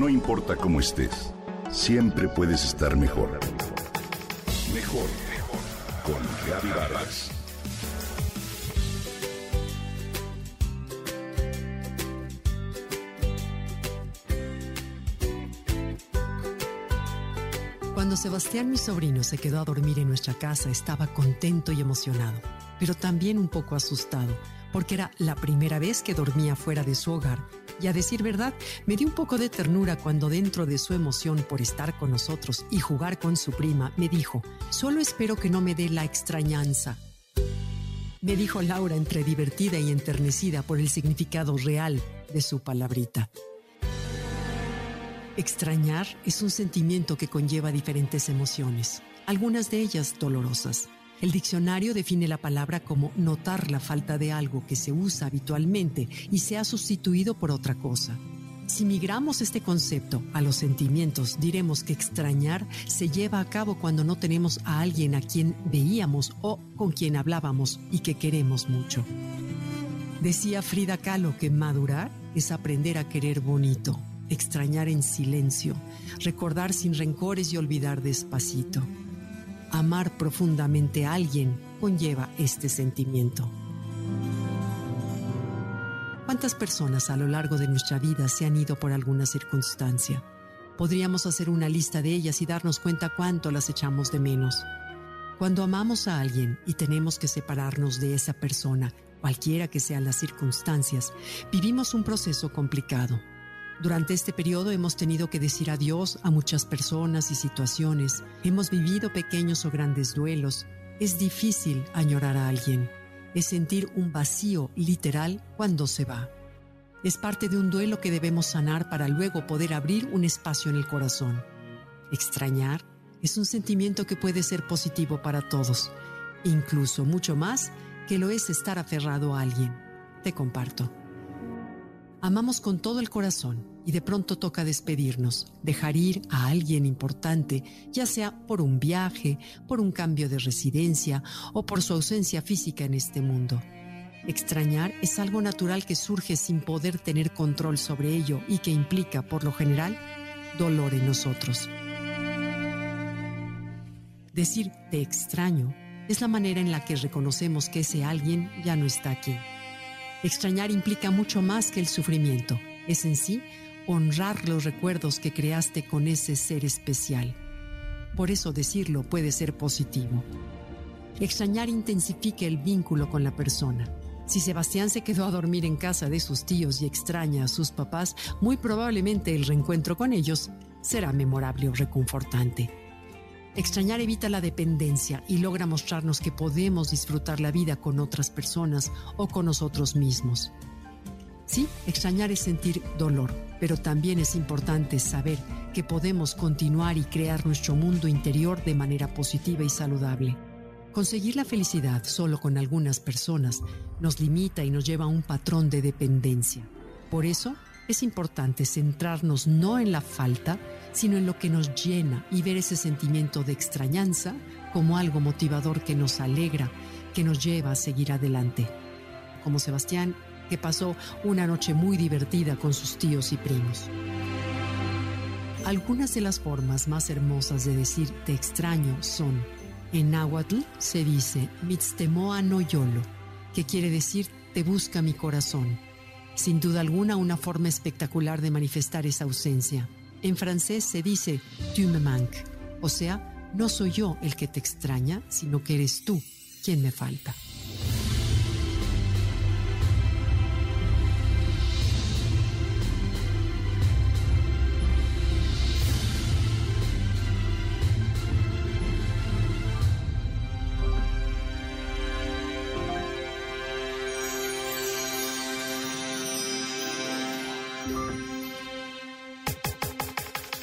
No importa cómo estés, siempre puedes estar mejor. Mejor, mejor. Con Vargas. Cuando Sebastián, mi sobrino, se quedó a dormir en nuestra casa, estaba contento y emocionado, pero también un poco asustado, porque era la primera vez que dormía fuera de su hogar. Y a decir verdad, me dio un poco de ternura cuando dentro de su emoción por estar con nosotros y jugar con su prima, me dijo, solo espero que no me dé la extrañanza. Me dijo Laura entre divertida y enternecida por el significado real de su palabrita. Extrañar es un sentimiento que conlleva diferentes emociones, algunas de ellas dolorosas. El diccionario define la palabra como notar la falta de algo que se usa habitualmente y se ha sustituido por otra cosa. Si migramos este concepto a los sentimientos, diremos que extrañar se lleva a cabo cuando no tenemos a alguien a quien veíamos o con quien hablábamos y que queremos mucho. Decía Frida Kahlo que madurar es aprender a querer bonito extrañar en silencio, recordar sin rencores y olvidar despacito. Amar profundamente a alguien conlleva este sentimiento. ¿Cuántas personas a lo largo de nuestra vida se han ido por alguna circunstancia? Podríamos hacer una lista de ellas y darnos cuenta cuánto las echamos de menos. Cuando amamos a alguien y tenemos que separarnos de esa persona, cualquiera que sean las circunstancias, vivimos un proceso complicado durante este periodo hemos tenido que decir adiós a muchas personas y situaciones. Hemos vivido pequeños o grandes duelos. Es difícil añorar a alguien. Es sentir un vacío literal cuando se va. Es parte de un duelo que debemos sanar para luego poder abrir un espacio en el corazón. Extrañar es un sentimiento que puede ser positivo para todos, incluso mucho más que lo es estar aferrado a alguien. Te comparto. Amamos con todo el corazón y de pronto toca despedirnos, dejar ir a alguien importante, ya sea por un viaje, por un cambio de residencia o por su ausencia física en este mundo. Extrañar es algo natural que surge sin poder tener control sobre ello y que implica, por lo general, dolor en nosotros. Decir te extraño es la manera en la que reconocemos que ese alguien ya no está aquí. Extrañar implica mucho más que el sufrimiento. Es en sí honrar los recuerdos que creaste con ese ser especial. Por eso decirlo puede ser positivo. Extrañar intensifica el vínculo con la persona. Si Sebastián se quedó a dormir en casa de sus tíos y extraña a sus papás, muy probablemente el reencuentro con ellos será memorable o reconfortante. Extrañar evita la dependencia y logra mostrarnos que podemos disfrutar la vida con otras personas o con nosotros mismos. Sí, extrañar es sentir dolor, pero también es importante saber que podemos continuar y crear nuestro mundo interior de manera positiva y saludable. Conseguir la felicidad solo con algunas personas nos limita y nos lleva a un patrón de dependencia. Por eso, es importante centrarnos no en la falta, sino en lo que nos llena y ver ese sentimiento de extrañanza como algo motivador que nos alegra, que nos lleva a seguir adelante. Como Sebastián, que pasó una noche muy divertida con sus tíos y primos. Algunas de las formas más hermosas de decir te extraño son, en náhuatl se dice mitztemoa no yolo, que quiere decir te busca mi corazón. Sin duda alguna una forma espectacular de manifestar esa ausencia. En francés se dice tu me manques, o sea, no soy yo el que te extraña, sino que eres tú quien me falta.